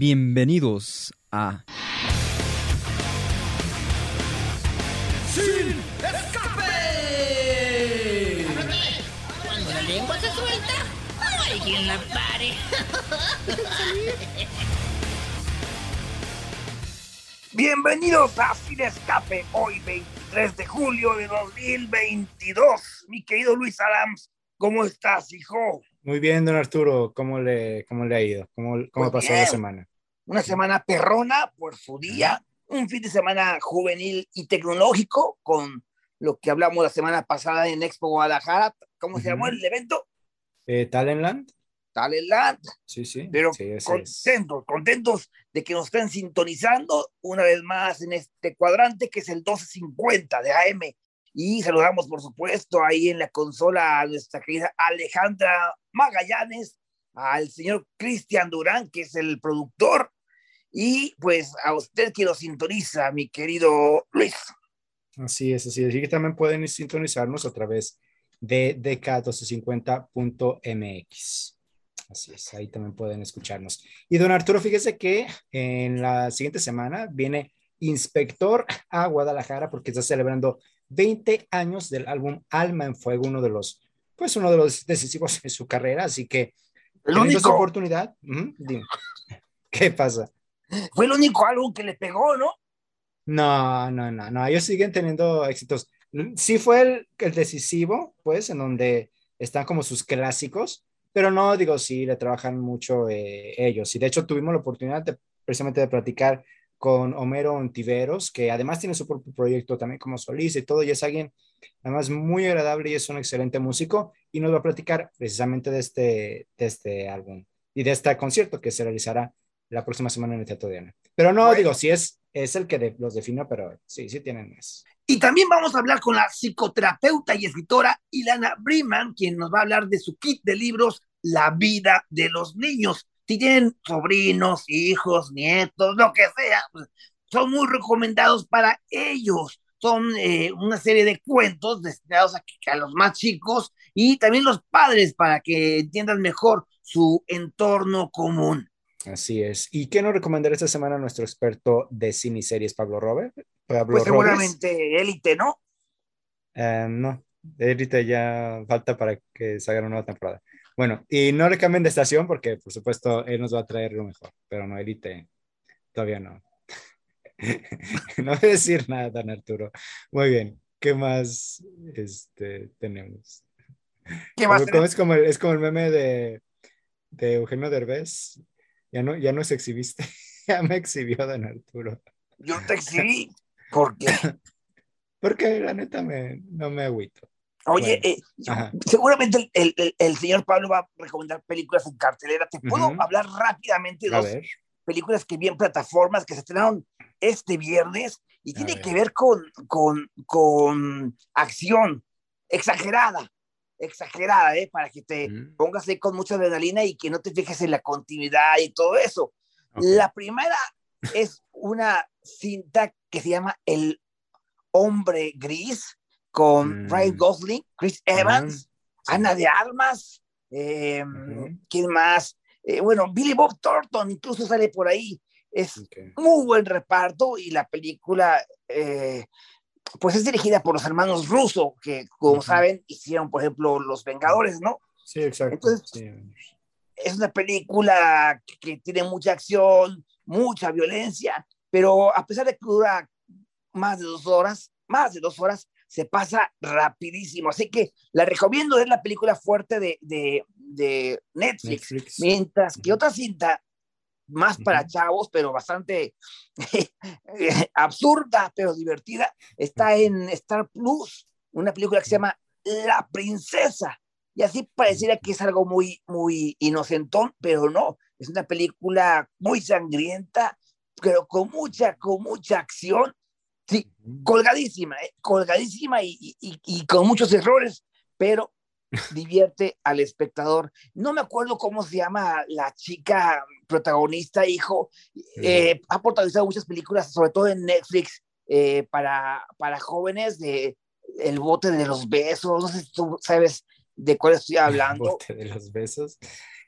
Bienvenidos a ¡Sin escape! Cuando la lengua se suelta, no hay quien la pare. Bienvenidos a Sin Escape, hoy 23 de julio de 2022. Mi querido Luis Adams, ¿cómo estás, hijo? Muy bien, don Arturo, ¿cómo le, cómo le ha ido? ¿Cómo, cómo Muy pasó bien. la semana? Una semana perrona por su día, un fin de semana juvenil y tecnológico con lo que hablamos la semana pasada en Expo Guadalajara. ¿Cómo se Ujú. llamó el evento? Eh, ¿Talentland? Talentland. Sí, sí. pero sí, ese es. contentos, contentos de que nos estén sintonizando una vez más en este cuadrante que es el 1250 de AM. Y saludamos, por supuesto, ahí en la consola a nuestra querida Alejandra Magallanes, al señor Cristian Durán, que es el productor, y pues a usted que lo sintoniza, mi querido Luis. Así es, así es. Y que también pueden sintonizarnos a través de dk1250.mx. Así es, ahí también pueden escucharnos. Y don Arturo, fíjese que en la siguiente semana viene Inspector a Guadalajara porque está celebrando 20 años del álbum Alma en Fuego, uno de los, pues uno de los decisivos en su carrera. Así que, El único, oportunidad, ujú, dime. ¿qué pasa? fue el único álbum que le pegó, ¿no? No, no, no, no, ellos siguen teniendo éxitos. Sí fue el, el decisivo, pues, en donde están como sus clásicos, pero no, digo, sí, le trabajan mucho eh, ellos. Y de hecho tuvimos la oportunidad de, precisamente de platicar con Homero Ontiveros, que además tiene su propio proyecto también como solista y todo, y es alguien además muy agradable y es un excelente músico, y nos va a platicar precisamente de este, de este álbum y de este concierto que se realizará la próxima semana en el Teatro Diana. Pero no, Bueno. digo, sí es, es el que de- los define, pero sí, sí tienen más. Y también vamos a hablar con la psicoterapeuta y escritora Ilana Briman, quien nos va a hablar de su kit de libros La vida de los niños. Si tienen sobrinos, hijos, nietos, lo que sea, pues, son muy recomendados para ellos. Son eh, una serie de cuentos destinados a, los más chicos y también los padres para que entiendan mejor su entorno común. Así es. ¿Y qué nos recomendará esta semana nuestro experto de cine y series, Pablo Robert? Pablo Pues Robles? seguramente élite, ¿no? Eh, no, ahorita ya falta para que se haga una nueva temporada. Bueno, y no le cambien de estación porque, por supuesto, él nos va a traer lo mejor, pero no, Elite, todavía no. no voy a decir nada, don Arturo. Muy bien, ¿qué más este, tenemos? ¿Qué ser? como es, como el, es como el meme de, de Eugenio Derbez. Ya no, ya no se exhibiste, ya me exhibió don Arturo. Yo te exhibí porque Porque la neta me, no me agüito. Oye, Bueno, eh, seguramente el, el- el señor Pablo va a recomendar películas en cartelera. Te puedo Ujú. hablar rápidamente de dos ver. películas que vi en plataformas que se estrenaron este viernes y A tiene ver. que ver con, con, con acción exagerada, exagerada, ¿eh? para que te Mm, pongas ahí con mucha adrenalina y que no te fijes en la continuidad y todo eso. ok. La primera es una cinta que se llama El Hombre Gris con Mm. Ryan Gosling, Chris Evans, sí. Ana de Armas, eh. ¿quién más? Eh, bueno, Billy Bob Thornton incluso sale por ahí. Es muy buen reparto y la película, eh, pues es dirigida por los hermanos Russo, que como saben hicieron, por ejemplo, Los Vengadores, ¿no? Sí, exacto. Entonces, sí. es una película que, que tiene mucha acción, mucha violencia, pero a pesar de que dura más de dos horas, más de dos horas, se pasa rapidísimo. Así que la recomiendo, es la película fuerte de, de, de Netflix. Netflix. Mientras que otra cinta, más para chavos, pero bastante absurda, pero divertida, está en Star Plus, una película que se llama La Princesa. Y así pareciera que es algo muy, muy inocentón, pero no. Es una película muy sangrienta, pero con mucha, con mucha acción. Sí, colgadísima, ¿eh? colgadísima y, y- y- con muchos errores, pero divierte al espectador. No me acuerdo cómo se llama la chica protagonista, hijo. Eh, ha protagonizado muchas películas, sobre todo en Netflix, eh, para, para jóvenes de El bote de los besos. No sé si tú sabes de cuál estoy hablando. Bote de los besos.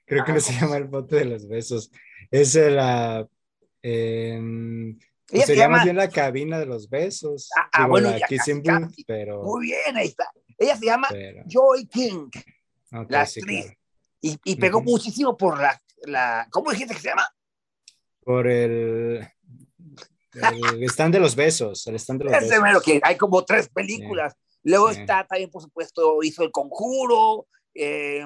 Creo que Ah, no se llama el bote de los besos. Es la. em, pues Ella se sería más bien la cabina de los besos. Ah, ah, Digo, bueno, ya casi, pero. Muy bien, ahí está. Ella se llama pero- Joy King, ok, la sí, actriz. claro. y, y pegó muchísimo por la, la. ¿Cómo dijiste que se llama? Por el. El stand de los besos. El stand de los Ese besos. que hay como tres películas. Luego está también, por supuesto, hizo El Conjuro, eh,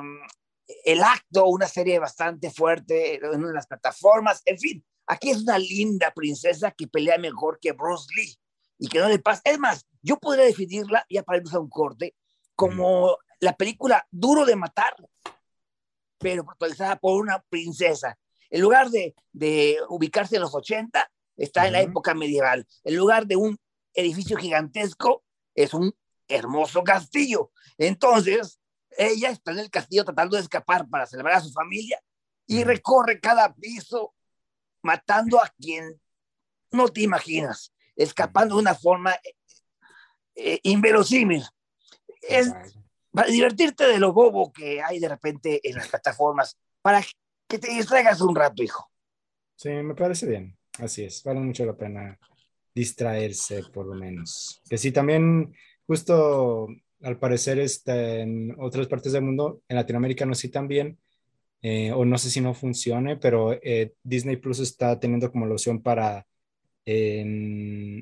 El Acto, una serie bastante fuerte en una de las plataformas. En fin, aquí es una linda princesa que pelea mejor que Bruce Lee y que no le pasa. Es más, yo podría definirla, ya para irnos a un corte, como la película Duro de Matar, pero protagonizada por una princesa. En lugar de, de ubicarse en los 80, está en la época medieval. En lugar de un edificio gigantesco, es un hermoso castillo. Entonces, ella está en el castillo tratando de escapar para celebrar a su familia y recorre cada piso matando a quien no te imaginas, escapando de una forma eh, eh, inverosímil. Es para divertirte de lo bobo que hay de repente en las plataformas, para que te distraigas un rato, hijo. Sí, me parece bien. Así es. Vale mucho la pena distraerse, por lo menos. Que sí, también, justo al parecer, este, en otras partes del mundo, en Latinoamérica no sí también, eh, o no sé si no funcione, pero eh, Disney Plus está teniendo como la opción para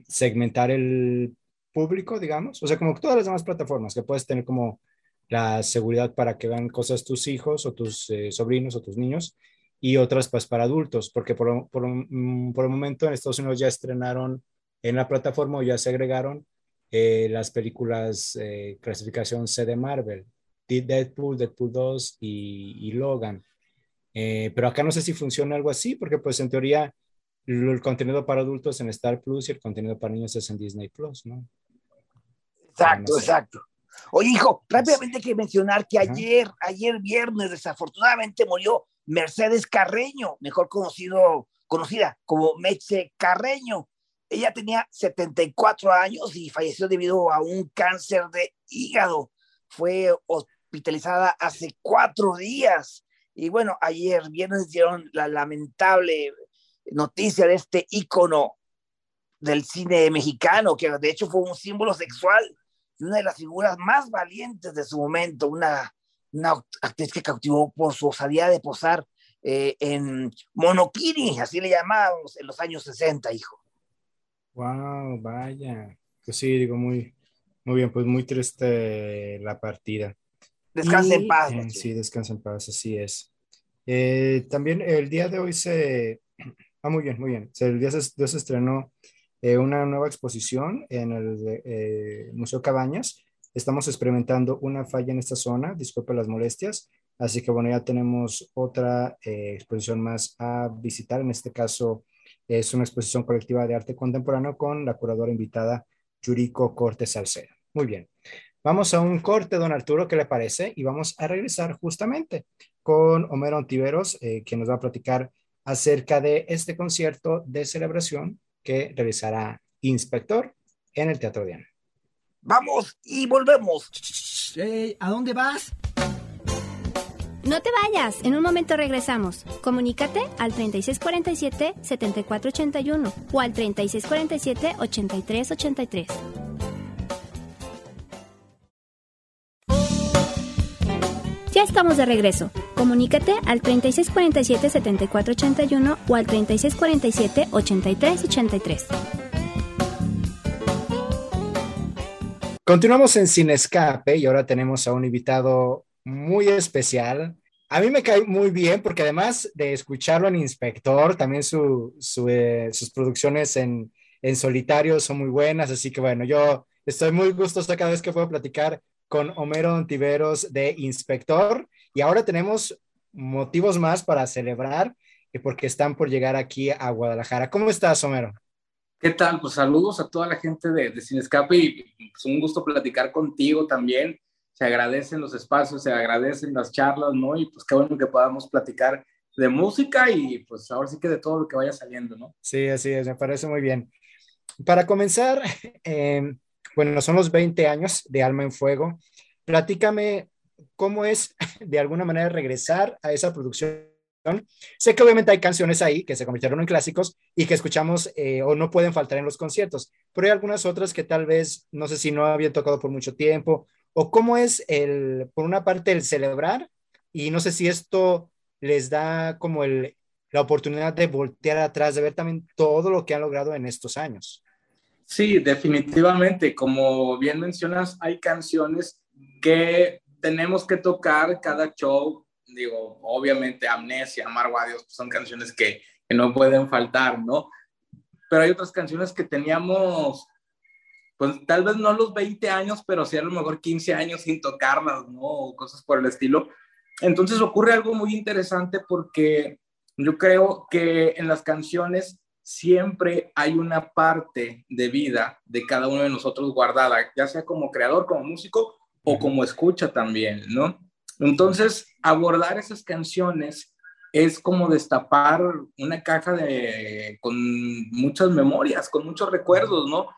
segmentar el público, digamos. O sea, como todas las demás plataformas, que puedes tener como la seguridad para que vean cosas tus hijos o tus eh, sobrinos o tus niños y otras pues para adultos, porque por, por, mm, por el momento en Estados Unidos ya estrenaron en la plataforma o ya se agregaron las películas clasificación C de Marvel, de- Deadpool, Deadpool 2 y, y Logan. Eh, pero acá no sé si funciona algo así, porque pues en teoría el contenido para adultos en Star Plus y el contenido para niños es en Disney Plus, ¿no? Exacto, no sé. exacto. Oye, hijo, rápidamente hay que mencionar que Ajá. ayer, ayer viernes, desafortunadamente murió Mercedes Carreño, mejor conocido, conocida como Meche Carreño. Ella tenía 74 años y falleció debido a un cáncer de hígado. Fue hospitalizada hace cuatro días. Y bueno, ayer viernes dieron la lamentable noticia de este ícono del cine mexicano, que de hecho fue un símbolo sexual y una de las figuras más valientes de su momento, una, actriz que cautivó por su osadía de posar eh, en Monokini, así le llamábamos en los años 60, hijo. Wow, vaya. Pues sí, digo, muy, muy bien, pues muy triste la partida. Descansa Y, en paz. eh, sí, descansa en paz, así es. Eh, también el día de hoy se... Ah, muy bien, muy bien. Se- el día se, de hoy se estrenó eh, una nueva exposición en el eh, Museo Cabañas. Estamos experimentando una falla en esta zona, disculpe las molestias. Así que bueno, ya tenemos otra eh, exposición más a visitar. En este caso es una exposición colectiva de arte contemporáneo con la curadora invitada Yuriko Cortes Salcedo. Muy bien. Vamos a un corte, don Arturo, ¿qué le parece? Y vamos a regresar justamente con Homero Ontiveros, eh, quien nos va a platicar acerca de este concierto de celebración que realizará Inspector en el Teatro Diana. Vamos y volvemos. ¿A dónde vas? No te vayas, en un momento regresamos. Comunícate al 3647-7481 o al 3647-8383. Ya estamos de regreso. Comunícate al 3647-7481 o al 3647-8383. Continuamos en Sin Escape y ahora tenemos a un invitado muy especial. A mí me cae muy bien porque además de escucharlo en Inspector, también su, su, eh, sus producciones en, en solitario son muy buenas, así que bueno, yo estoy muy gustoso cada vez que puedo platicar con Homero Ontiveros de Inspector y ahora tenemos motivos más para celebrar porque están por llegar aquí a Guadalajara. ¿Cómo estás, Homero? ¿Qué tal? Pues saludos a toda la gente de, de Sin Escape y pues, un gusto platicar contigo también. Se agradecen los espacios, se agradecen las charlas, ¿no? Y pues qué bueno que podamos platicar de música y pues ahora sí que de todo lo que vaya saliendo, ¿no? Sí, así es, me parece muy bien. Para comenzar, eh, bueno, son los 20 años de Alma en Fuego. Platícame cómo es de alguna manera regresar a esa producción. Sé que obviamente hay canciones ahí que se convirtieron en clásicos y que escuchamos eh, o no pueden faltar en los conciertos, pero hay algunas otras que tal vez, no sé si no habían tocado por mucho tiempo, o cómo es el, por una parte, el celebrar, y no sé si esto les da como el, la oportunidad de voltear atrás, de ver también todo lo que han logrado en estos años. Sí, definitivamente. Como bien mencionas, hay canciones que tenemos que tocar cada show. Digo, obviamente, Amnesia, Amargo a son canciones que, que no pueden faltar, ¿no? Pero hay otras canciones que teníamos, pues tal vez no los 20 años, pero sí a lo mejor 15 años sin tocarlas, ¿no? O cosas por el estilo. Entonces ocurre algo muy interesante porque yo creo que en las canciones siempre hay una parte de vida de cada uno de nosotros guardada, ya sea como creador, como músico o como escucha también, ¿no? Entonces, abordar esas canciones es como destapar una caja de, con muchas memorias, con muchos recuerdos, ¿no?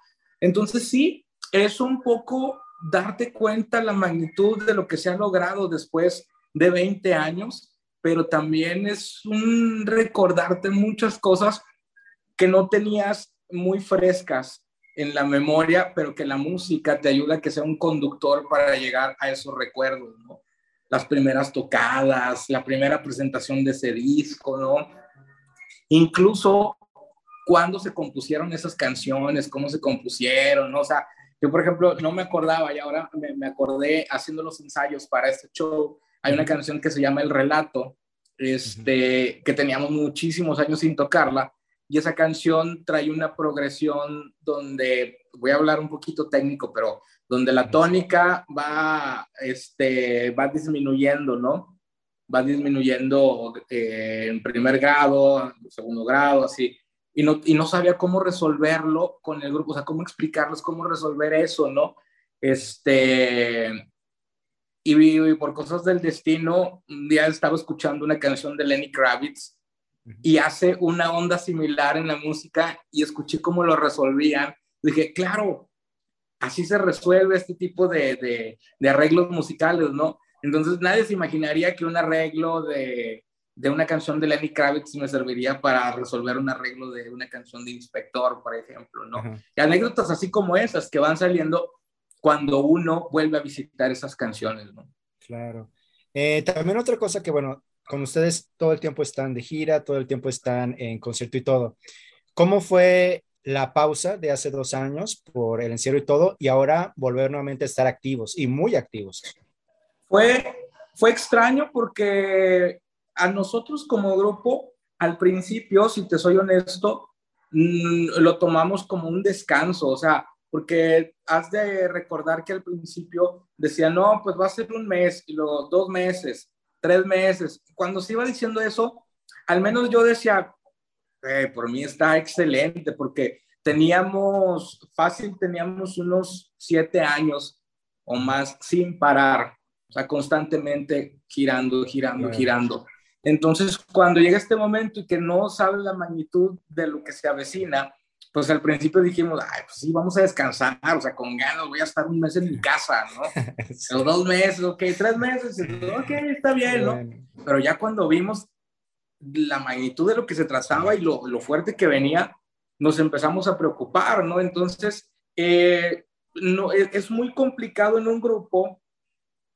Entonces, sí, es un poco darte cuenta la magnitud de lo que se ha logrado después de 20 años, pero también es un recordarte muchas cosas que no tenías muy frescas en la memoria, pero que la música te ayuda a que sea un conductor para llegar a esos recuerdos, ¿no? Las primeras tocadas, la primera presentación de ese disco, ¿no? Incluso cuando se compusieron esas canciones, cómo se compusieron, ¿no? O sea, yo, por ejemplo, no me acordaba y ahora me, me acordé haciendo los ensayos para este show. Hay una canción que se llama El Relato, este, que teníamos muchísimos años sin tocarla y esa canción trae una progresión donde, voy a hablar un poquito técnico, pero donde la tónica va, este, va disminuyendo, ¿no? Va disminuyendo eh, en primer grado, en segundo grado, así. Y no, y no sabía cómo resolverlo con el grupo, o sea, cómo explicarles cómo resolver eso, ¿no? Este, y, y, por cosas del destino, un día estaba escuchando una canción de Lenny Kravitz y hace una onda similar en la música y escuché cómo lo resolvían. Dije, claro, así se resuelve este tipo de, de, arreglos musicales, ¿no? Entonces nadie se imaginaría que un arreglo de, de, una canción de Lenny Kravitz me serviría para resolver un arreglo de una canción de Inspector, por ejemplo, ¿no? Y anécdotas así como esas que van saliendo cuando uno vuelve a visitar esas canciones, ¿no? Claro. Eh, también otra cosa que, bueno, con ustedes todo el tiempo están de gira, todo el tiempo están en concierto y todo. ¿Cómo fue la pausa de hace dos años por el encierro y todo y ahora volver nuevamente a estar activos y muy activos? Fue, fue extraño porque a nosotros como grupo, al principio, si te soy honesto, mm, lo tomamos como un descanso, o sea, porque has de recordar que al principio decía, no, pues va a ser un mes y luego dos meses tres meses. Cuando se iba diciendo eso, al menos yo decía, eh, por mí está excelente, porque teníamos, fácil, teníamos unos siete años o más sin parar, o sea, constantemente girando, girando, girando. Entonces, cuando llega este momento y que no sabes la magnitud de lo que se avecina, pues al principio dijimos, ay, pues sí, vamos a descansar, o sea, con ganas, voy a estar un mes en mi casa, ¿no? O dos meses, ok, tres meses, ok, está bien, ¿no? Pero ya cuando vimos la magnitud de lo que se trazaba y lo, lo fuerte que venía, nos empezamos a preocupar, ¿no? Entonces, eh, no, es, es, muy complicado en un grupo,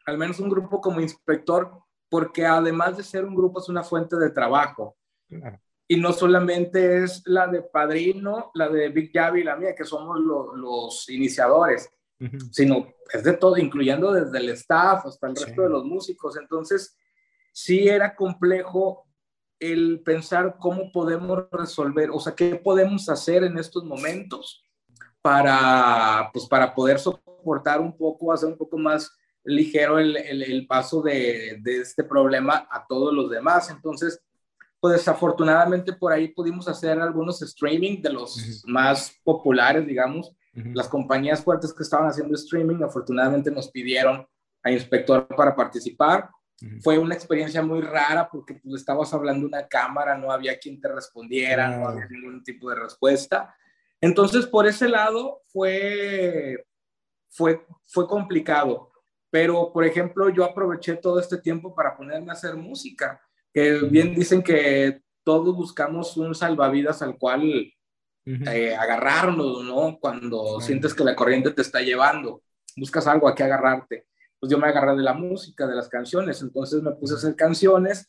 al menos un grupo como inspector, porque además de ser un grupo es una fuente de trabajo. Claro y no solamente es la de Padrino, la de Big Javi y la mía, que somos los iniciadores, sino es de todo, incluyendo desde el staff hasta el resto de los músicos. Entonces, sí era complejo el pensar cómo podemos resolver, o sea, qué podemos hacer en estos momentos para, pues, para poder soportar un poco, hacer un poco más ligero el, el, el paso de, de, este problema a todos los demás. Entonces, pues desafortunadamente por ahí pudimos hacer algunos streaming de los más populares, digamos. Las compañías fuertes que estaban haciendo streaming, afortunadamente nos pidieron a Inspector para participar. Fue una experiencia muy rara porque tú pues, estabas hablando una cámara, no había quien te respondiera, no había ningún tipo de respuesta. Entonces, por ese lado fue, fue, fue complicado. pero por ejemplo yo aproveché todo este tiempo para ponerme a hacer música, que bien dicen que todos buscamos un salvavidas al cual eh, agarrarnos, ¿no? Cuando sientes que la corriente te está llevando, buscas algo a qué agarrarte. Pues yo me agarré de la música, de las canciones, entonces me puse a hacer canciones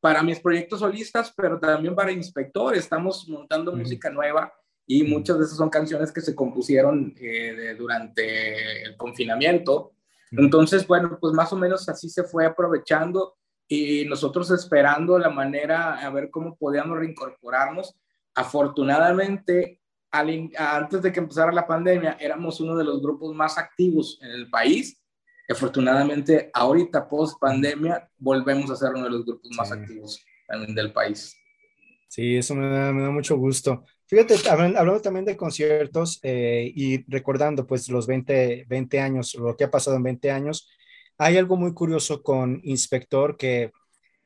para mis proyectos solistas, pero también para Inspector. Estamos montando música nueva y muchas de esas son canciones que se compusieron eh, durante el confinamiento. Entonces, bueno, pues más o menos así se fue aprovechando y nosotros esperando la manera a ver cómo podíamos reincorporarnos. Afortunadamente, antes de que empezara la pandemia, éramos uno de los grupos más activos en el país. Afortunadamente, ahorita, post pandemia, volvemos a ser uno de los grupos más activos también del país. Sí, eso me da, me da mucho gusto. Fíjate, hablando, también de conciertos eh, y recordando pues los 20, 20 años, lo que ha pasado en 20 años, hay algo muy curioso con Inspector que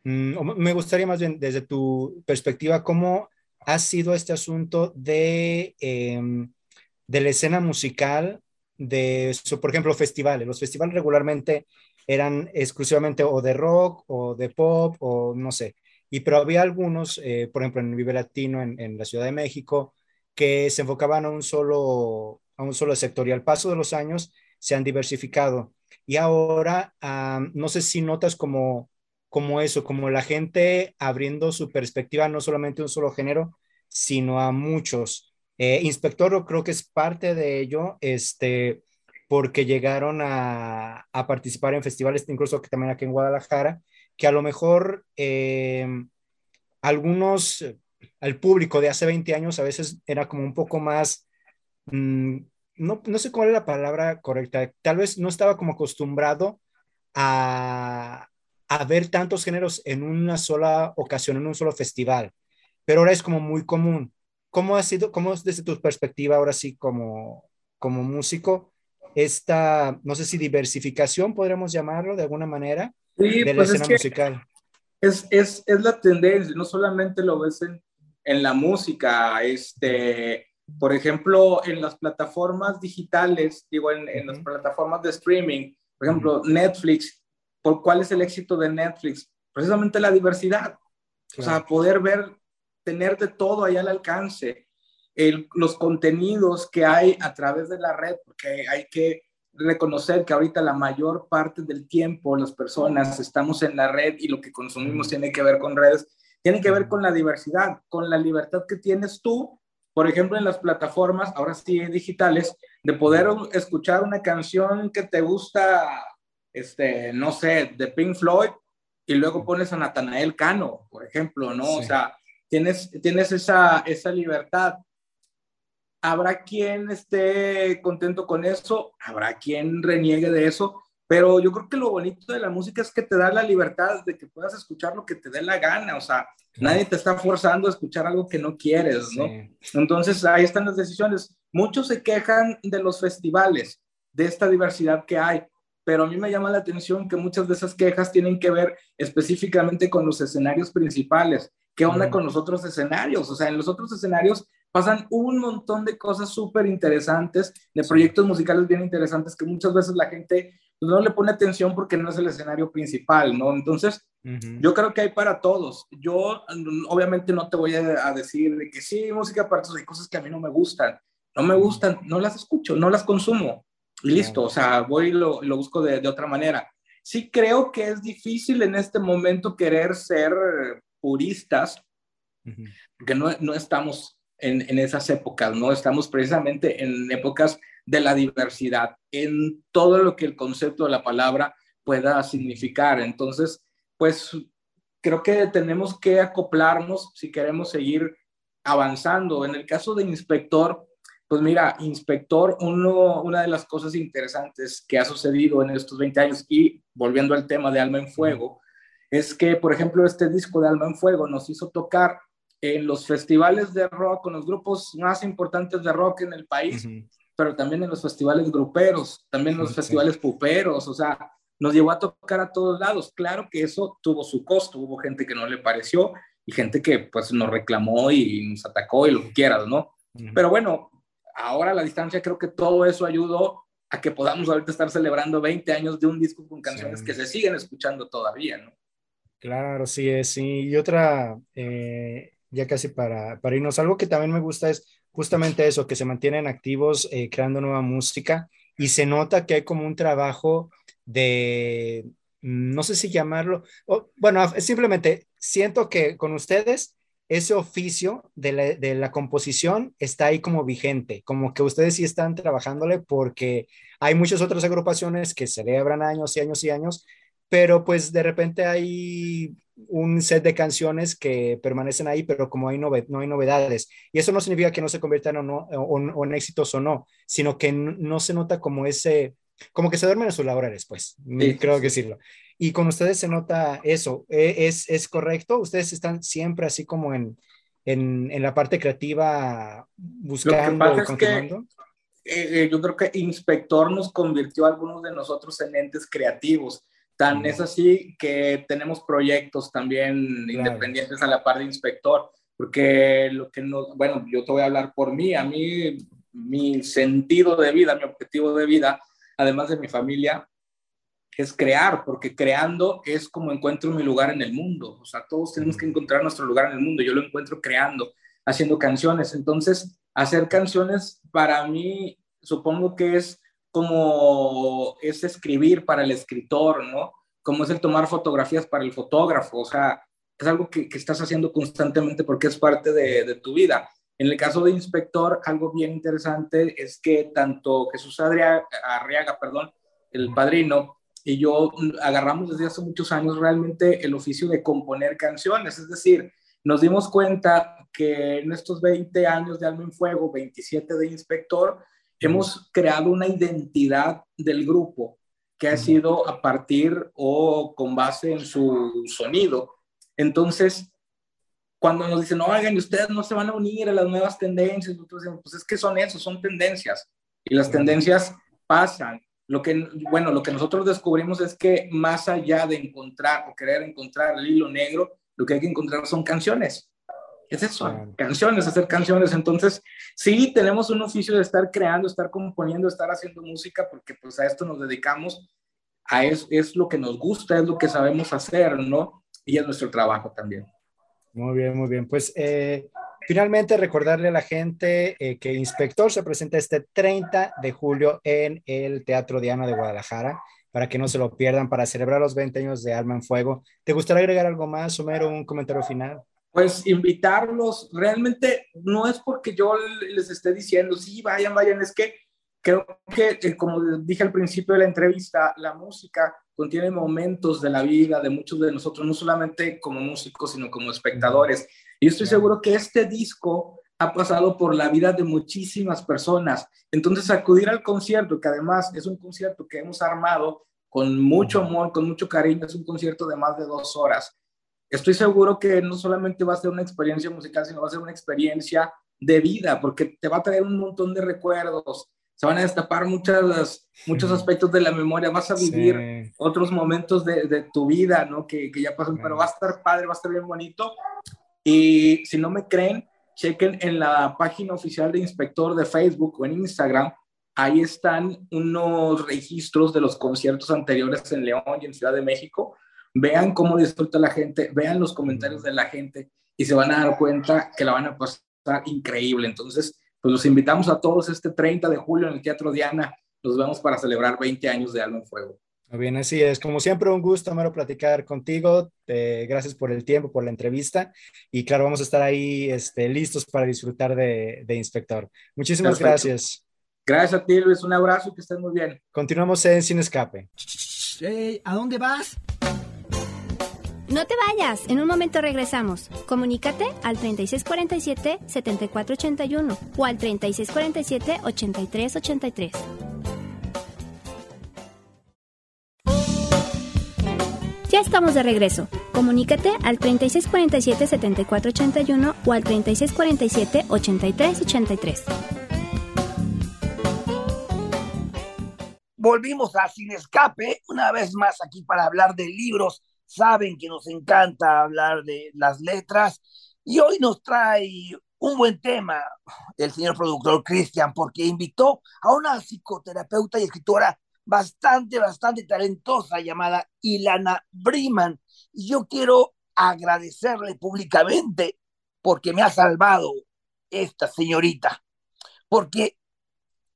mm, me gustaría más bien desde tu perspectiva, ¿cómo ha sido este asunto de, em, de la escena musical, de, por ejemplo, festivales? Los festivales regularmente eran exclusivamente o de rock o de pop o no sé, y pero había algunos, eh, por ejemplo, en Vive Latino, en, en, la Ciudad de México, que se enfocaban a un solo, a un solo sector y al paso de los años se han diversificado. Y ahora, no sé si notas como, como eso, como la gente abriendo su perspectiva no solamente a un solo género, sino a muchos. Eh, Inspector creo que es parte de ello, este, porque llegaron a, a, participar en festivales, incluso que también aquí en Guadalajara, que a lo mejor eh, algunos, al público de hace 20 años a veces era como un poco más, mm, no, no, sé cuál es la palabra correcta, tal vez no estaba como acostumbrado a, a, ver tantos géneros en una sola ocasión, en un solo festival, pero ahora es como muy común. ¿Cómo ha sido, cómo es desde tu perspectiva ahora sí como, como músico, esta, no sé si diversificación podríamos llamarlo de alguna manera, sí, de la pues escena es musical? Es, es, es, la tendencia, no solamente lo ves en, en la música, este, por ejemplo, en las plataformas digitales, digo, en, en las plataformas de streaming, por ejemplo, Netflix, ¿por cuál es el éxito de Netflix? Precisamente la diversidad. O sea, poder ver, tener de todo ahí al alcance. El, los contenidos que hay a través de la red, porque hay que reconocer que ahorita la mayor parte del tiempo las personas estamos en la red y lo que consumimos tiene que ver con redes, tiene que ver con la diversidad, con la libertad que tienes tú por ejemplo, en las plataformas, ahora sí digitales, de poder escuchar una canción que te gusta, este, no sé, de Pink Floyd, y luego pones a Natanael Cano, por ejemplo, ¿no? O sea, tienes, tienes esa, esa libertad. Habrá quien esté contento con eso, habrá quien reniegue de eso, pero yo creo que lo bonito de la música es que te da la libertad de que puedas escuchar lo que te dé la gana, o sea, nadie te está forzando a escuchar algo que no quieres, ¿no? Entonces ahí están las decisiones. Muchos se quejan de los festivales, de esta diversidad que hay, pero a mí me llama la atención que muchas de esas quejas tienen que ver específicamente con los escenarios principales. ¿Qué onda con los otros escenarios? O sea, en los otros escenarios pasan un montón de cosas súper interesantes, de proyectos musicales bien interesantes que muchas veces la gente no le pone atención porque no es el escenario principal, ¿no? Entonces, yo creo que hay para todos. Yo obviamente no te voy a, decir de que sí, música para todos, hay cosas que a mí no me gustan, no me gustan, no las escucho, no las consumo. Y listo, o sea, voy y lo, lo busco de, de, otra manera. Sí creo que es difícil en este momento querer ser puristas, porque no, no estamos en, en, esas épocas, ¿no? Estamos precisamente en épocas de la diversidad, en todo lo que el concepto de la palabra pueda significar. Entonces, pues creo que tenemos que acoplarnos si queremos seguir avanzando. En el caso de inspector, pues mira, inspector, uno, una de las cosas interesantes que ha sucedido en estos 20 años y volviendo al tema de Alma en Fuego, es que, por ejemplo, este disco de Alma en Fuego nos hizo tocar en los festivales de rock, con los grupos más importantes de rock en el país, pero también en los festivales gruperos, también en los festivales puperos, o sea, nos llevó a tocar a todos lados. Claro que eso tuvo su costo, hubo gente que no le pareció y gente que pues nos reclamó y nos atacó y lo que quieras, ¿no? Pero bueno, ahora a la distancia creo que todo eso ayudó a que podamos ahorita estar celebrando 20 años de un disco con canciones Sí. que se siguen escuchando todavía, ¿no? Claro, sí es, sí. Y otra, eh, ya casi para, para irnos, algo que también me gusta es justamente eso, que se mantienen activos eh, creando nueva música y se nota que hay como un trabajo de, no sé si llamarlo, bueno, simplemente siento que con ustedes ese oficio de la, de la composición está ahí como vigente, como que ustedes sí están trabajándole porque hay muchas otras agrupaciones que celebran años y años y años pero pues de repente hay un set de canciones que permanecen ahí, pero como hay no hay novedades. Y eso no significa que no se conviertan o, no, o, o en éxitos o no, sino que no se nota como ese, como que se duermen en sus laureles, pues, Sí, creo que decirlo. Y con ustedes se nota eso. ¿E- ¿Es, es correcto? ¿Ustedes están siempre así como en, en, en la parte creativa buscando es que- continuando? Eh, eh, yo creo que Inspector nos convirtió a algunos de nosotros en entes creativos. Tan Mm. es así que tenemos proyectos también Claro. independientes a la par de Inspector, porque lo que no, bueno, yo te voy a hablar por mí, a mí mi sentido de vida, mi objetivo de vida, además de mi familia, es crear, porque creando es como encuentro mi lugar en el mundo. O sea, todos tenemos que encontrar nuestro lugar en el mundo. Yo lo encuentro creando, haciendo canciones. Entonces, hacer canciones para mí, supongo que es como es escribir para el escritor, ¿no? Como es el tomar fotografías para el fotógrafo. O sea, es algo que, que estás haciendo constantemente porque es parte de, de tu vida. En el caso de Inspector, algo bien interesante es que tanto Jesús Adria- Arriaga, perdón, el padrino, y yo agarramos desde hace muchos años realmente el oficio de componer canciones, es decir, nos dimos cuenta que en estos 20 años de Alma en Fuego, 27 de Inspector, hemos creado una identidad del grupo que ha sido a partir o con base en su sonido. Entonces, cuando nos dicen, oigan, ustedes no se van a unir a las nuevas tendencias, nosotros decimos, pues es que son eso, son tendencias. Y las tendencias pasan. Lo que, bueno, lo que nosotros descubrimos es que más allá de encontrar o querer encontrar el hilo negro, lo que hay que encontrar son canciones. Es eso, canciones, hacer canciones. Entonces, sí, tenemos un oficio de estar creando, estar componiendo, estar haciendo música, porque pues a esto nos dedicamos, a es, es lo que nos gusta, es lo que sabemos hacer, ¿no? Y es nuestro trabajo también. Muy bien, muy bien. Pues eh, finalmente recordarle a la gente eh, que Inspector se presenta este 30 de julio en el Teatro Diana de Guadalajara, para que no se lo pierdan, para celebrar los 20 años de Alma en Fuego. ¿Te gustaría agregar algo más, Homero, un comentario final? Pues invitarlos, realmente no es porque yo les esté diciendo, sí, vayan, vayan, es que creo que, eh, como dije al principio de la entrevista, la música contiene momentos de la vida de muchos de nosotros, no solamente como músicos, sino como espectadores. Y estoy seguro que este disco ha pasado por la vida de muchísimas personas. Entonces, acudir al concierto, que además es un concierto que hemos armado con mucho amor, con mucho cariño, es un concierto de más de dos horas. Estoy seguro que no solamente va a ser una experiencia musical, sino va a ser una experiencia de vida, porque te va a traer un montón de recuerdos, se van a destapar muchas, muchos aspectos de la memoria, vas a vivir Sí, otros momentos de, de tu vida, ¿no? Que, que ya pasan, pero va a estar padre, va a estar bien bonito. Y si no me creen, chequen en la página oficial de Inspector de Facebook o en Instagram. Ahí están unos registros de los conciertos anteriores en León y en Ciudad de México. Vean cómo disfruta la gente, vean los comentarios de la gente y se van a dar cuenta que la van a pasar increíble. Entonces, pues los invitamos a todos este 30 de julio en el Teatro Diana. Nos vemos para celebrar 20 años de Alma en Fuego. muy bien, así es. Como siempre, un gusto, Homero, platicar contigo. Eh, gracias por el tiempo, por la entrevista. Y claro, vamos a estar ahí este, listos para disfrutar de, de Inspector. Muchísimas Perfecto. gracias. Gracias a ti, Luis. Un abrazo y que estén muy bien. Continuamos en Sin Escape. ¿A dónde vas? No te vayas, en un momento regresamos. Comunícate al 3647-7481 o al 3647-8383. Ya estamos de regreso. Comunícate al 3647-7481 o al 3647-8383. Volvimos a Sin Escape, una vez más aquí para hablar de libros. Saben que nos encanta hablar de las letras y hoy nos trae un buen tema el señor productor Cristian, porque invitó a una psicoterapeuta y escritora bastante, bastante talentosa llamada Ilana Briman. Y yo quiero agradecerle públicamente porque me ha salvado esta señorita, porque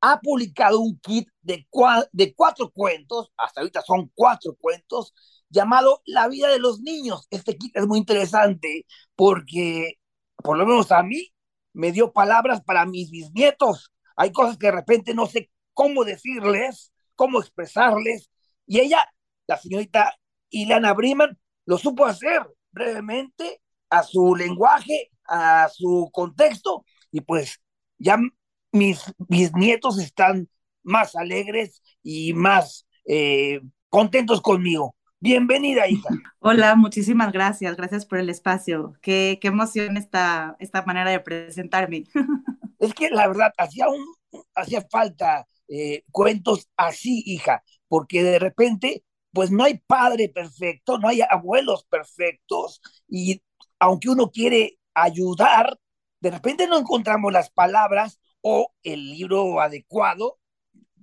ha publicado un kit de, de cuatro cuentos, hasta ahorita son cuatro cuentos, llamado La vida de los niños. Este kit es muy interesante porque, por lo menos a mí, me dio palabras para mis bisnietos. Hay cosas que de repente no sé cómo decirles, cómo expresarles, y ella, la señorita Ilana Briman, lo supo hacer brevemente a su lenguaje, a su contexto, y pues ya mis bisnietos están más alegres y más eh, contentos conmigo. Bienvenida, hija. Hola, muchísimas gracias. Gracias por el espacio. Qué, qué emoción esta, esta manera de presentarme. Es que la verdad, hacía, un, hacía falta eh, cuentos así, hija, porque de repente, pues no hay padre perfecto, no hay abuelos perfectos, y aunque uno quiere ayudar, de repente no encontramos las palabras o el libro adecuado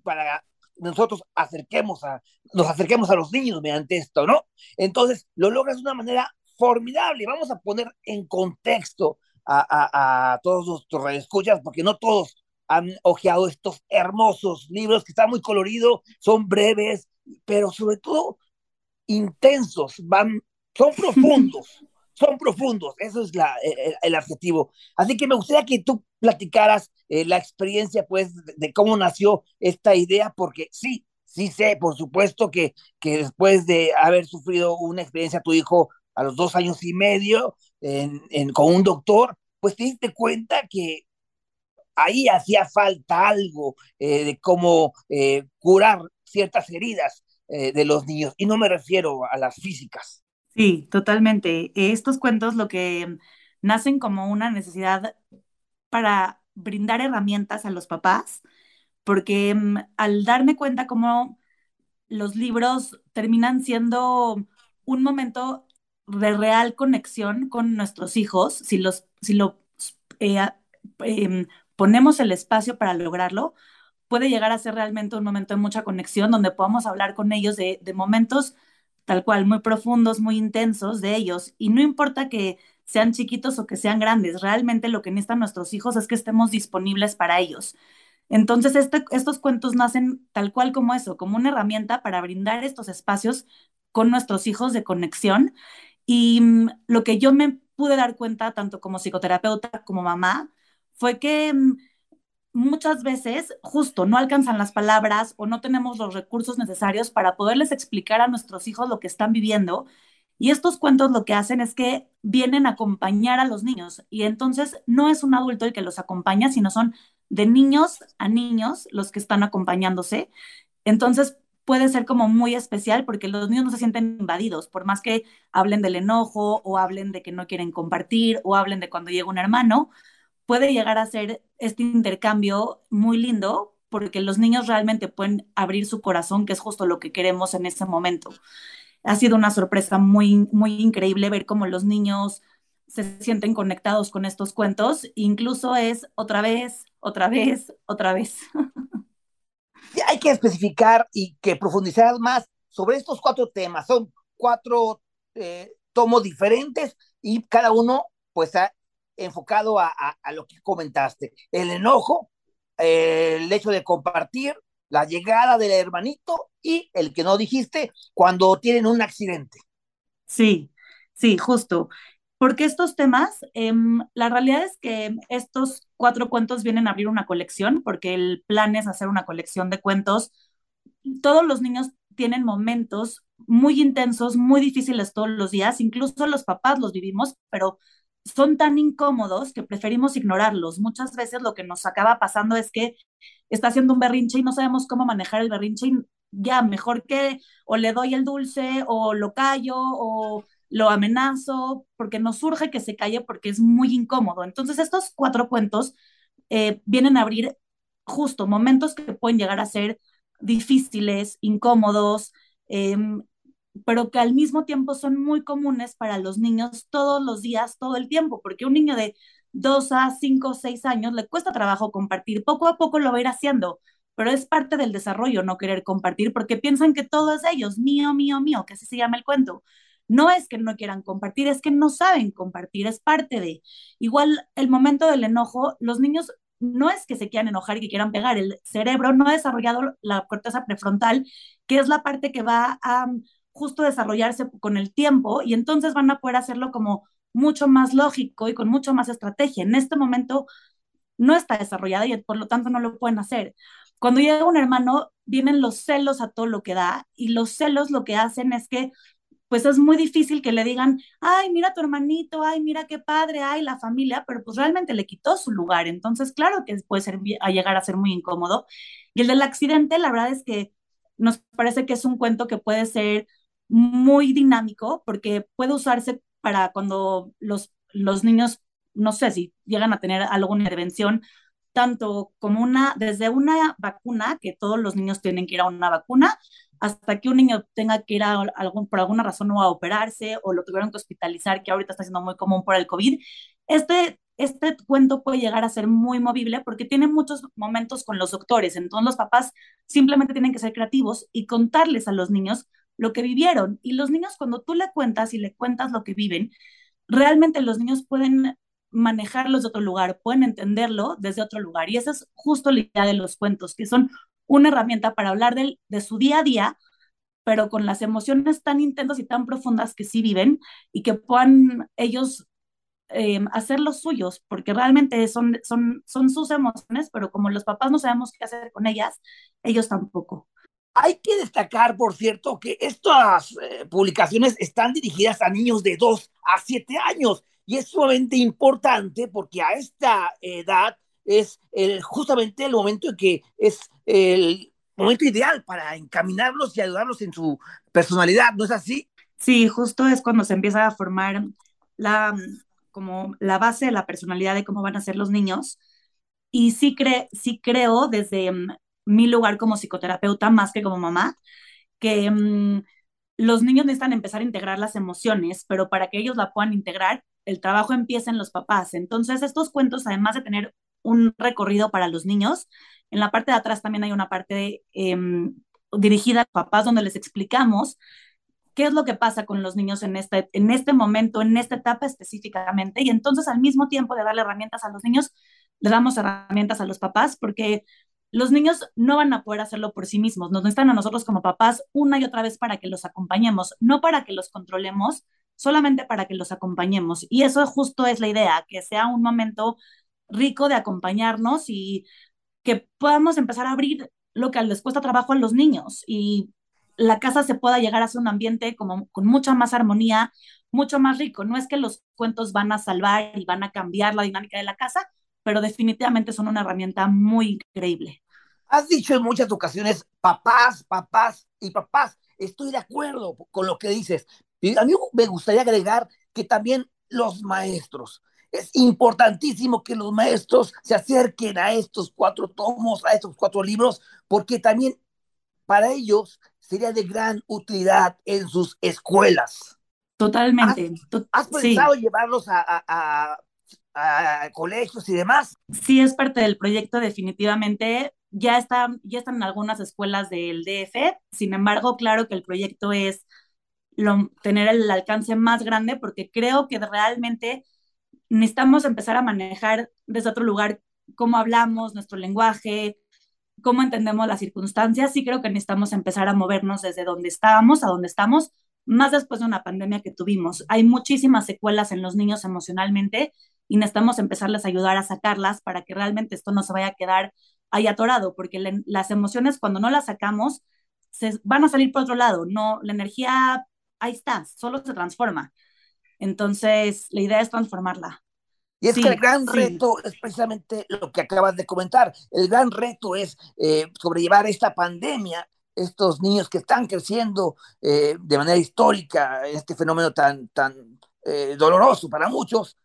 para nosotros acerquemos a, nos acerquemos a los niños mediante esto, ¿no? Entonces, lo logras de una manera formidable. Vamos a poner en contexto a, a, todos nuestros radioescuchas, porque no todos han ojeado estos hermosos libros que están muy coloridos, son breves, pero sobre todo intensos, van, son profundos, son profundos, eso es la, el, el, adjetivo. Así que me gustaría que tú platicaras eh, la experiencia, pues, de, cómo nació esta idea, porque sí, sí sé, por supuesto, que, que después de haber sufrido una experiencia tu hijo a los dos años y medio con un doctor, pues te diste cuenta que ahí hacía falta algo eh, de cómo eh, curar ciertas heridas de los niños, y no me refiero a las físicas. Sí, totalmente. Estos cuentos lo que nacen como una necesidad para brindar herramientas a los papás, porque mm, al darme cuenta cómo los libros terminan siendo un momento de real conexión con nuestros hijos, si, los, si lo eh, eh, ponemos el espacio para lograrlo, puede llegar a ser realmente un momento de mucha conexión donde podamos hablar con ellos de, de momentos tal cual, muy profundos, muy intensos de ellos. Y no importa que sean chiquitos o que sean grandes, realmente lo que necesitan nuestros hijos es que estemos disponibles para ellos. Entonces, este, estos cuentos nacen tal cual como eso, como una herramienta para brindar estos espacios con nuestros hijos de conexión. Y mm, lo que yo me pude dar cuenta, tanto como psicoterapeuta como mamá, fue que mm, muchas veces justo no alcanzan las palabras o no tenemos los recursos necesarios para poderles explicar a nuestros hijos lo que están viviendo. Y estos cuentos lo que hacen es que vienen a acompañar a los niños y entonces no es un adulto el que los acompaña, sino son de niños a niños los que están acompañándose. Entonces puede ser como muy especial porque los niños no se sienten invadidos, por más que hablen del enojo o hablen de que no quieren compartir o hablen de cuando llega un hermano, puede llegar a ser este intercambio muy lindo porque los niños realmente pueden abrir su corazón, que es justo lo que queremos en ese momento. Ha sido una sorpresa muy, muy increíble ver cómo los niños se sienten conectados con estos cuentos. Incluso es otra vez, otra vez, otra vez. Hay que especificar y que profundizar más sobre estos cuatro temas. Son cuatro eh, tomos diferentes y cada uno pues enfocado a, a, a lo que comentaste, el enojo, eh, el hecho de compartir, la llegada del hermanito y el que no dijiste cuando tienen un accidente. Sí, sí, justo. Porque estos temas, eh, la realidad es que estos cuatro cuentos vienen a abrir una colección, porque el plan es hacer una colección de cuentos. Todos los niños tienen momentos muy intensos, muy difíciles todos los días, incluso los papás los vivimos, pero son tan incómodos que preferimos ignorarlos. Muchas veces lo que nos acaba pasando es que está haciendo un berrinche y no sabemos cómo manejar el berrinche y ya, mejor que o le doy el dulce o lo callo o lo amenazo porque nos surge que se calle porque es muy incómodo. Entonces estos cuatro cuentos eh, vienen a abrir justo momentos que pueden llegar a ser difíciles, incómodos, eh, pero que al mismo tiempo son muy comunes para los niños todos los días, todo el tiempo, porque un niño de dos a cinco o seis años le cuesta trabajo compartir. Poco a poco lo va a ir haciendo, pero es parte del desarrollo no querer compartir porque piensan que todo es de ellos, mío, mío, mío, que así se llama el cuento. No es que no quieran compartir, es que no saben compartir, es parte de. Igual el momento del enojo, los niños no es que se quieran enojar y que quieran pegar, el cerebro no ha desarrollado la corteza prefrontal, que es la parte que va a justo desarrollarse con el tiempo y entonces van a poder hacerlo como mucho más lógico y con mucho más estrategia. En este momento no está desarrollada y por lo tanto no lo pueden hacer. Cuando llega un hermano, vienen los celos a todo lo que da y los celos lo que hacen es que pues es muy difícil que le digan, ay, mira tu hermanito, ay, mira qué padre, ay, la familia, pero pues realmente le quitó su lugar. Entonces, claro que puede ser, a llegar a ser muy incómodo. Y el del accidente, la verdad es que nos parece que es un cuento que puede ser muy dinámico porque puede usarse para cuando los, los niños, no sé si llegan a tener alguna intervención, tanto como una, desde una vacuna, que todos los niños tienen que ir a una vacuna, hasta que un niño tenga que ir a algún, por alguna razón o a operarse o lo tuvieron que hospitalizar, que ahorita está siendo muy común por el COVID. Este, este cuento puede llegar a ser muy movible porque tiene muchos momentos con los doctores. Entonces los papás simplemente tienen que ser creativos y contarles a los niños lo que vivieron. Y los niños cuando tú le cuentas y le cuentas lo que viven, realmente los niños pueden manejarlos de otro lugar, pueden entenderlo desde otro lugar. Y esa es justo la idea de los cuentos, que son una herramienta para hablar de, de su día a día, pero con las emociones tan intensas y tan profundas que sí viven y que puedan ellos eh, hacer los suyos, porque realmente son, son, son sus emociones, pero como los papás no sabemos qué hacer con ellas, ellos tampoco. Hay que destacar, por cierto, que estas eh, publicaciones están dirigidas a niños de 2 a 7 años y es sumamente importante porque a esta edad es justamente el momento en que es el momento ideal para encaminarlos y ayudarlos en su personalidad, ¿no es así? Sí, justo es cuando se empieza a formar la, como la base de la personalidad de cómo van a ser los niños. Y sí, cre sí creo desde mi lugar como psicoterapeuta, más que como mamá, que mm, los niños necesitan empezar a integrar las emociones, pero para que ellos la puedan integrar, el trabajo empieza en los papás. Entonces, estos cuentos, además de tener un recorrido para los niños. En la parte de atrás también hay una parte em, dirigida a papás donde les explicamos qué es lo que pasa con los niños en este, en este momento, en esta etapa específicamente. Y entonces al mismo tiempo de darle herramientas a los niños, le damos herramientas a los papás porque los niños no van a poder hacerlo por sí mismos. Nos necesitan a nosotros como papás una y otra vez para que los acompañemos, no para que los controlemos, solamente para que los acompañemos. Y eso justo es la idea, que sea un momento rico de acompañarnos y que podamos empezar a abrir lo que les cuesta trabajo a los niños y la casa se pueda llegar a ser un ambiente como con mucha más armonía, mucho más rico. No es que los cuentos van a salvar y van a cambiar la dinámica de la casa, pero definitivamente son una herramienta muy increíble. Has dicho en muchas ocasiones papás, papás y papás. Estoy de acuerdo con lo que dices. Y a mí me gustaría agregar que también los maestros, es importantísimo que los maestros se acerquen a estos cuatro tomos, a estos cuatro libros, porque también para ellos sería de gran utilidad en sus escuelas. Totalmente. ¿Has, pensado llevarlos a, colegios y demás? Sí, es parte del proyecto definitivamente. Ya, está, ya están en algunas escuelas del DF, sin embargo, claro que el proyecto es tener el alcance más grande porque creo que realmente necesitamos empezar a manejar desde otro lugar cómo hablamos, nuestro lenguaje, cómo entendemos las circunstancias. Sí creo que necesitamos empezar a movernos desde donde estábamos a donde estamos, más después de una pandemia que tuvimos. Hay muchísimas secuelas en los niños emocionalmente y necesitamos empezarles a ayudar a sacarlas para que realmente esto no se vaya a quedar ahí atorado, porque las emociones cuando no las sacamos se van a salir por otro lado. No, la energía ahí está, solo se transforma. Entonces, la idea es transformarla. Y es que el gran reto es precisamente lo que acabas de comentar. El gran reto es eh, sobrellevar esta pandemia, estos niños que están creciendo eh, de manera histórica, este fenómeno tan, tan eh, doloroso para muchos,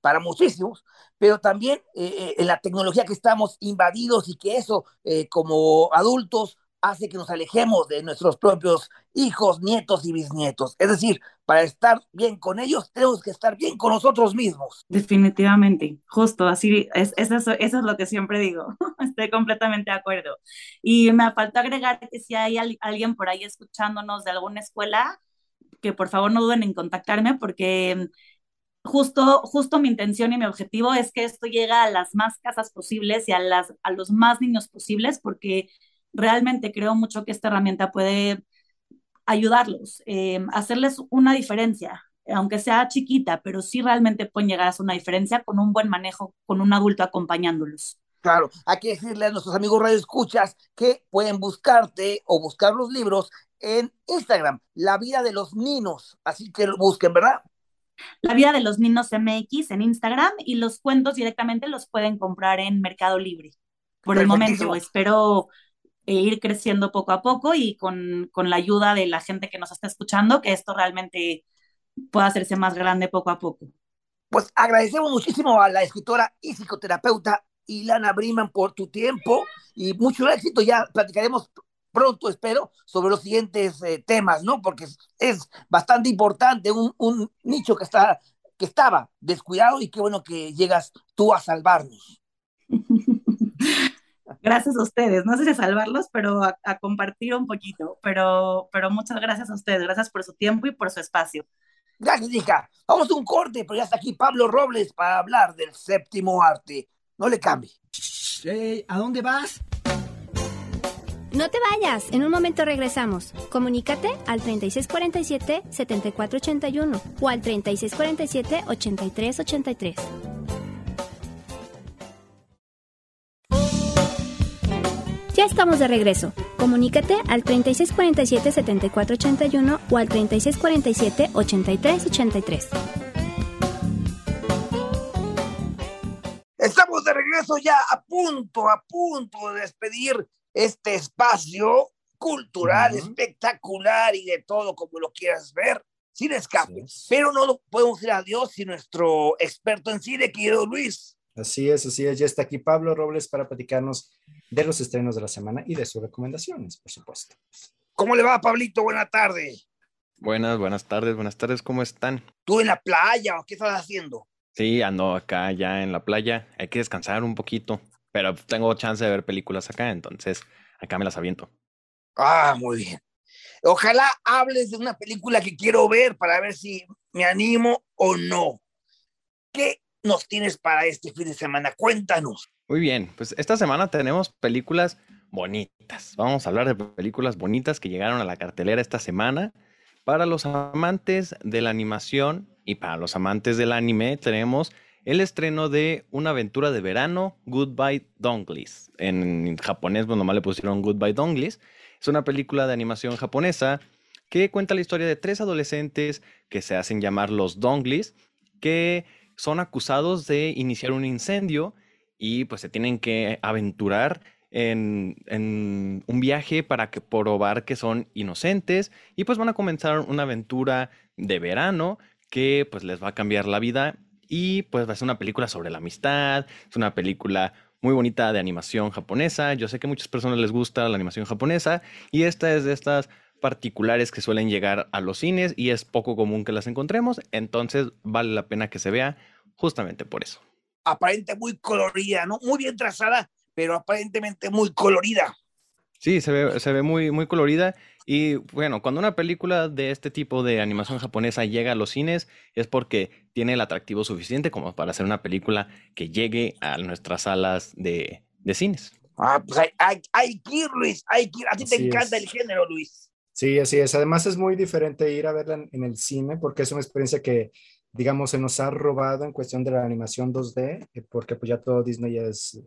para muchísimos, pero también en la tecnología que estamos invadidos y que eso como adultos hace que nos alejemos de nuestros propios hijos, nietos y bisnietos. Es decir, para estar bien con ellos, tenemos que estar bien con nosotros mismos. Definitivamente, justo, así es, es eso, eso es lo que siempre digo, estoy completamente de acuerdo. Y me falta agregar que si hay al, alguien por ahí escuchándonos de alguna escuela, que por favor no duden en contactarme porque justo, justo mi intención y mi objetivo es que esto llegue a las más casas posibles y a, las, a los más niños posibles porque realmente creo mucho que esta herramienta puede ayudarlos, eh, hacerles una diferencia, aunque sea chiquita, pero sí realmente pueden llegar a hacer una diferencia con un buen manejo, con un adulto acompañándolos. Claro, hay que decirle a nuestros amigos Radio Escuchas que pueden buscarte o buscar los libros en Instagram, La Vida de los Ninos, así que lo busquen, ¿verdad? La Vida de los Ninos MX en Instagram y los cuentos directamente los pueden comprar en Mercado Libre. Por el momento, espero e ir creciendo poco a poco y con, con, la ayuda de la gente que nos está escuchando, que esto realmente pueda hacerse más grande poco a poco. Pues agradecemos muchísimo a la escritora y psicoterapeuta Ilana Briman por tu tiempo y mucho éxito. Ya platicaremos pronto, espero, sobre los siguientes eh, temas, ¿no? Porque es, es bastante importante, un, un, nicho que, está, que estaba descuidado y qué bueno que llegas tú a salvarnos. Gracias a ustedes, no sé si salvarlos, pero a, a, compartir un poquito, pero, pero muchas gracias a ustedes, gracias por su tiempo y por su espacio. Gracias, hija. Vamos a un corte, pero ya está aquí Pablo Robles para hablar del séptimo arte. No le cambie. Hey, ¿A dónde vas? No te vayas, en un momento regresamos. Comunícate al 3647-7481 o al 3647-8383. Ya estamos de regreso. Comunícate al 3647-7481 o al 3647-8383. Estamos de regreso ya a punto, a punto de despedir este espacio cultural, uh -huh. espectacular y de todo como lo quieras ver, sin escape. Pero no podemos ir a Dios sin nuestro experto en cine, querido Luis. Así es, así es. Ya está aquí Pablo Robles para platicarnos de los estrenos de la semana y de sus recomendaciones, por supuesto. ¿Cómo le va, Pablito? Buena tarde. Buenas, buenas tardes, buenas tardes, ¿cómo están? ¿Tú en la playa o qué estás haciendo? Sí, ando acá ya en la playa. Hay que descansar un poquito, pero tengo chance de ver películas acá, entonces acá me las aviento. Ah, muy bien. Ojalá hables de una película que quiero ver para ver si me animo o no. ¿Qué nos tienes para este fin de semana? Cuéntanos. Muy bien, pues esta semana tenemos películas bonitas. Vamos a hablar de películas bonitas que llegaron a la cartelera esta semana. Para los amantes de la animación y para los amantes del anime tenemos el estreno de Una aventura de verano, Goodbye Donglies. En japonés, bueno, nomás le pusieron Goodbye Donglies. Es una película de animación japonesa que cuenta la historia de tres adolescentes que se hacen llamar los Donglies, que son acusados de iniciar un incendio y pues se tienen que aventurar en, en, un viaje para que probar que son inocentes y pues van a comenzar una aventura de verano que pues les va a cambiar la vida y pues va a ser una película sobre la amistad, es una película muy bonita de animación japonesa, yo sé que a muchas personas les gusta la animación japonesa y esta es de estas particulares que suelen llegar a los cines y es poco común que las encontremos, entonces vale la pena que se vea justamente por eso. Aparente muy colorida, ¿no? Muy bien trazada, pero aparentemente muy colorida. Sí, se ve, se ve muy, muy colorida. Y bueno, cuando una película de este tipo de animación japonesa llega a los cines es porque tiene el atractivo suficiente como para hacer una película que llegue a nuestras salas de, de cines. Ah, pues hay, hay, hay que ir, Luis, hay que ir. A ti te encanta es. el género, Luis. Sí, así es. Además es muy diferente ir a verla en, en el cine porque es una experiencia que digamos, se nos ha robado en cuestión de la animación 2D, eh, porque pues ya todo Disney es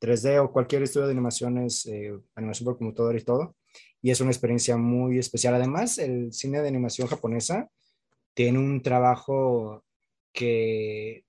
3D o cualquier estudio de animación es eh, animación por computadora y todo. Y es una experiencia muy especial. Además, el cine de animación japonesa tiene un trabajo que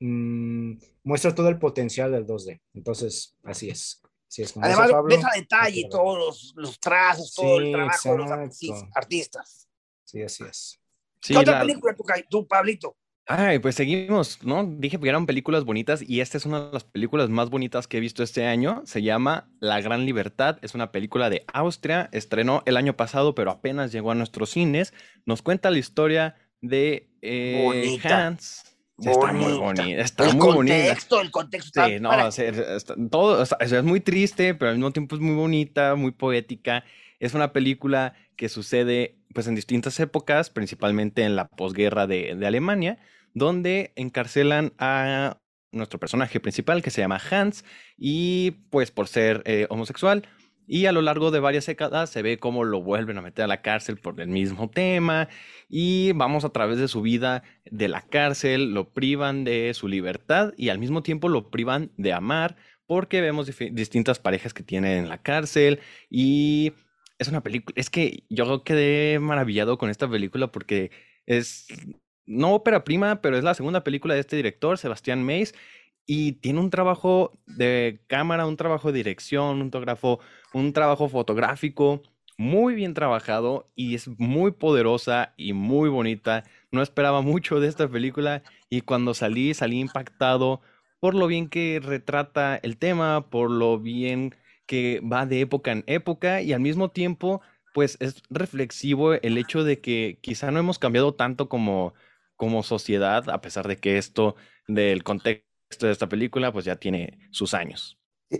mmm, muestra todo el potencial del 2D. Entonces, así es. Así es Además, Pablo, ves a detalle todos los, los, trazos, todo sí, el trabajo exacto. de los artistas. Sí, así es. Sí, ¿Qué otra la... película tú, tú, Pablito? Ay, pues seguimos, ¿no? Dije que eran películas bonitas y esta es una de las películas más bonitas que he visto este año. Se llama La Gran Libertad. Es una película de Austria. Estrenó el año pasado, pero apenas llegó a nuestros cines. Nos cuenta la historia de eh, Bonita. Hans. Está muy Bonita. bonita. Está el muy bonita. contexto, el contexto. Sí, no, para- sea, está- todo, sea, es muy triste, pero al mismo tiempo es muy bonita, muy poética. Es una película que sucede pues en distintas épocas, principalmente en la posguerra de, de Alemania, donde encarcelan a nuestro personaje principal que se llama Hans y pues por ser eh, homosexual y a lo largo de varias décadas se ve cómo lo vuelven a meter a la cárcel por el mismo tema y vamos a través de su vida de la cárcel, lo privan de su libertad y al mismo tiempo lo privan de amar porque vemos distintas parejas que tienen en la cárcel y es una película, es que yo quedé maravillado con esta película porque es no ópera prima, pero es la segunda película de este director, Sebastián Mays, y tiene un trabajo de cámara, un trabajo de dirección, un fotógrafo, un trabajo fotográfico muy bien trabajado y es muy poderosa y muy bonita. No esperaba mucho de esta película y cuando salí, salí impactado por lo bien que retrata el tema, por lo bien que va de época en época y al mismo tiempo, pues es reflexivo el hecho de que quizá no hemos cambiado tanto como, como sociedad, a pesar de que esto del contexto de esta película, pues ya tiene sus años.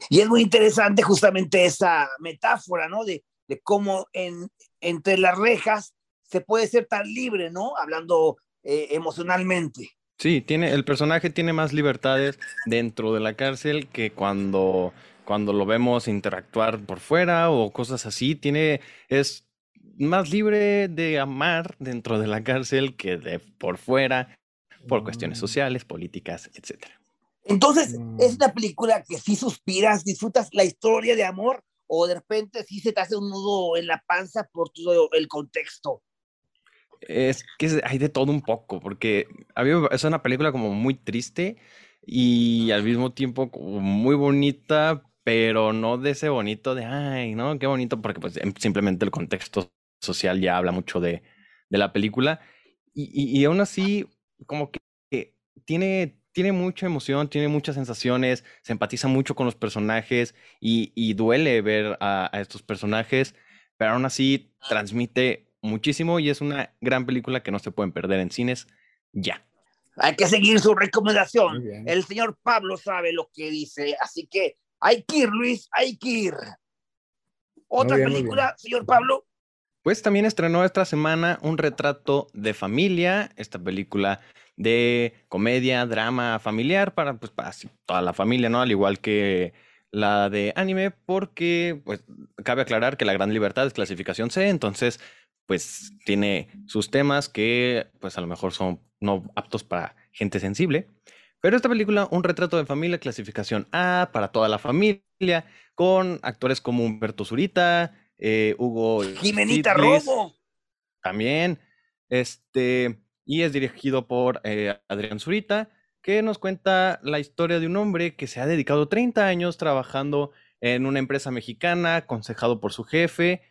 Y es muy interesante justamente esa metáfora, ¿no? De, de cómo en, entre las rejas se puede ser tan libre, ¿no? Hablando eh, emocionalmente. Sí, tiene, el personaje tiene más libertades dentro de la cárcel que cuando, cuando lo vemos interactuar por fuera o cosas así. Tiene, es más libre de amar dentro de la cárcel que de por fuera, por cuestiones sociales, políticas, etcétera. Entonces, Mm. es una película que sí suspiras, disfrutas la historia de amor o de repente sí se te hace un nudo en la panza por todo el contexto. Es que hay de todo un poco, porque a mí me- es una película como muy triste y al mismo tiempo como muy bonita, pero no de ese bonito de, ay, ¿no? Qué bonito, porque pues em- simplemente el contexto social ya habla mucho de, de la película. Y, y, y aún así, como que tiene, tiene mucha emoción, tiene muchas sensaciones, se empatiza mucho con los personajes y, y duele ver a, a estos personajes, pero aún así transmite muchísimo y es una gran película que no se pueden perder en cines ya. Hay que seguir su recomendación. El señor Pablo sabe lo que dice, así que hay que ir, Luis, hay que ir. Otra bien, película, señor Pablo. Pues también estrenó esta semana Un retrato de familia, esta película de comedia, drama familiar para, pues, para toda la familia, ¿no? Al igual que la de anime, porque pues cabe aclarar que La Gran Libertad es clasificación C, entonces pues tiene sus temas que pues a lo mejor son no aptos para gente sensible. Pero esta película, Un retrato de familia, clasificación A para toda la familia, con actores como Humberto Zurita, eh, Hugo Jimenita también. Este, y es dirigido por eh, Adrián Zurita, que nos cuenta la historia de un hombre que se ha dedicado 30 años trabajando en una empresa mexicana, aconsejado por su jefe,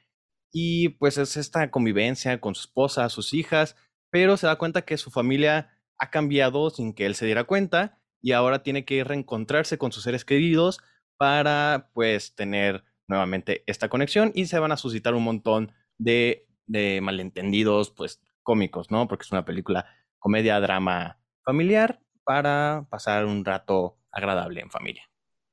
y pues es esta convivencia con su esposa, sus hijas, pero se da cuenta que su familia ha cambiado sin que él se diera cuenta, y ahora tiene que reencontrarse con sus seres queridos para pues tener nuevamente esta conexión y se van a suscitar un montón de, de malentendidos pues cómicos, ¿no? Porque es una película comedia, drama familiar para pasar un rato agradable en familia.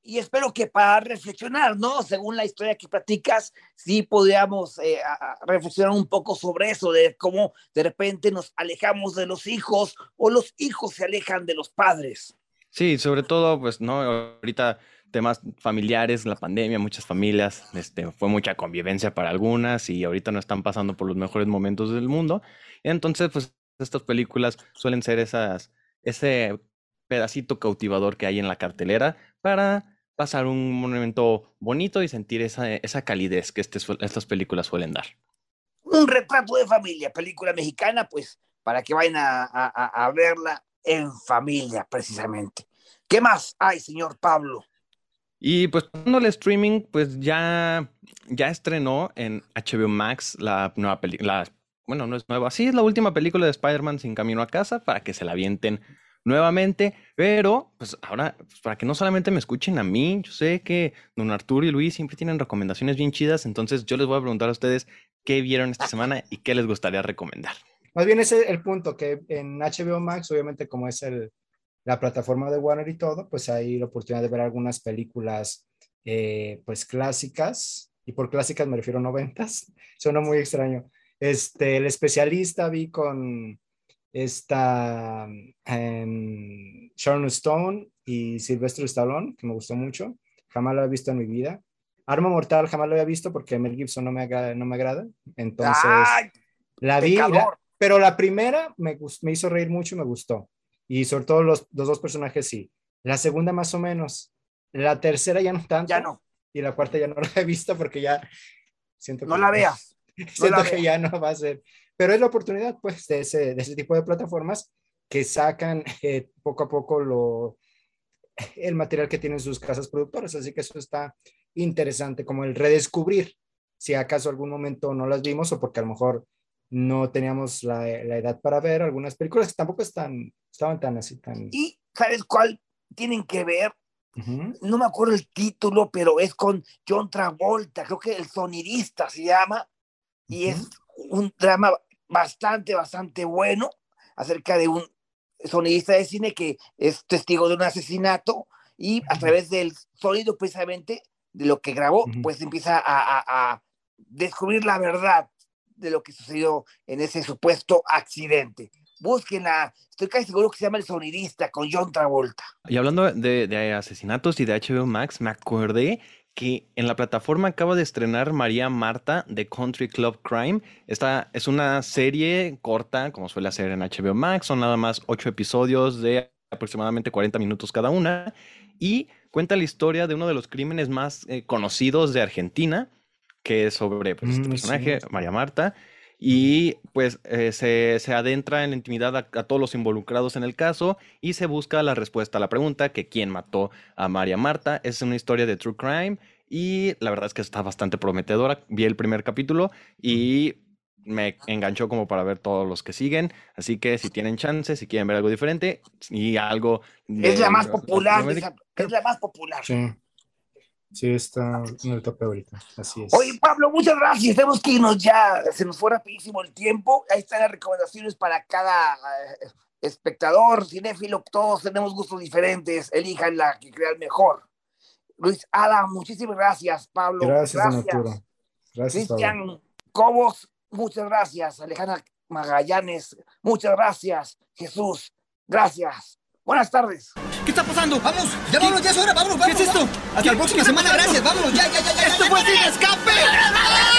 Y espero que para reflexionar, ¿no? Según la historia que platicas, sí podríamos eh, reflexionar un poco sobre eso, de cómo de repente nos alejamos de los hijos o los hijos se alejan de los padres. Sí, sobre todo, pues, ¿no? Ahorita temas familiares, la pandemia, muchas familias, este, fue mucha convivencia para algunas y ahorita no están pasando por los mejores momentos del mundo. Entonces, pues, estas películas suelen ser esas, ese pedacito cautivador que hay en la cartelera para pasar un momento bonito y sentir esa, esa calidez que este estas películas suelen dar. Un retrato de familia, película mexicana, pues para que vayan a- a verla en familia, precisamente. ¿Qué más hay, señor Pablo? Y pues pasando al streaming, pues ya, ya estrenó en HBO Max la nueva peli- la bueno, no es nueva, sí es la última película de Spider-Man sin camino a casa para que se la avienten nuevamente, pero pues ahora, pues, para que no solamente me escuchen a mí, yo sé que don Arturo y Luis siempre tienen recomendaciones bien chidas, entonces yo les voy a preguntar a ustedes qué vieron esta semana y qué les gustaría recomendar. Más bien ese es el punto, que en HBO Max, obviamente como es el, la plataforma de Warner y todo, pues hay la oportunidad de ver algunas películas eh, pues clásicas, y por clásicas me refiero a noventas, suena muy extraño. Este, el especialista vi con esta um, Sharon Stone y Sylvester Stallone, que me gustó mucho, jamás lo he visto en mi vida. Arma Mortal jamás lo había visto porque Mel Gibson no me, agrada, no me agrada, entonces ¡Ay! la vi, la- pero la primera me, me hizo reír mucho y me gustó. Y sobre todo los, los dos personajes sí. La segunda más o menos. La tercera ya no tanto. Ya no, Y la cuarta ya no la he visto porque ya siento no que, la veas. siento la que ya no va a ser. Pero es la oportunidad pues de ese, de ese tipo de plataformas que sacan eh, poco a poco lo, el material que tienen sus casas productoras. Así que eso está interesante, como el redescubrir si acaso algún momento no las vimos o porque a lo mejor no teníamos la, la edad para ver algunas películas que tampoco están, estaban tan así, tan... Y ¿sabes cuál tienen que ver? Ujú. No me acuerdo el título, pero es con John Travolta, creo que el sonidista se llama, y es un drama bastante, bastante bueno acerca de un sonidista de cine que es testigo de un asesinato y a través del sonido precisamente de lo que grabó, Ujú. pues empieza a, a- a descubrir la verdad de lo que sucedió en ese supuesto accidente. Búsquenla, estoy casi seguro que se llama El Sonidista con John Travolta. Y hablando de, asesinatos y de HBO Max, me acordé que en la plataforma acaba de estrenar María Marta de Country Club Crime. Esta es una serie corta, como suele hacer en HBO Max. Son nada más ocho episodios de aproximadamente 40 minutos cada una. Y cuenta la historia de uno de los crímenes más eh, conocidos de Argentina, que es sobre pues, este Mm, personaje, sí. María Marta. Y pues eh, se, se adentra en la intimidad a, a todos los involucrados en el caso y se busca la respuesta a la pregunta que quién mató a María Marta. Es una historia de true crime y la verdad es que está bastante prometedora. Vi el primer capítulo y me enganchó como para ver todos los que siguen. Así que si tienen chance, si quieren ver algo diferente y algo... Es la más popular, de Latinoamérica- esa- es la más popular. Sí. Sí, está en el tope ahorita. Así es. Oye, Pablo, muchas gracias. Tenemos que irnos ya. Se nos fue rapidísimo el tiempo. Ahí están las recomendaciones para cada eh, espectador, cinéfilo. Todos tenemos gustos diferentes. Elijan la que crean mejor. Luis Ada, muchísimas gracias. Pablo, gracias, don Arturo. Gracias. Cristian Cobos, muchas gracias. Alejandra Magallanes, muchas gracias. Jesús, gracias. Buenas tardes. ¿Qué está pasando? Vamos, ya vámonos, ya es hora, vámonos, vámonos. ¿Qué es esto? Hasta la próxima semana, gracias, vámonos, ya, ya, ya, ya. ¡Esto fue Sin Escape!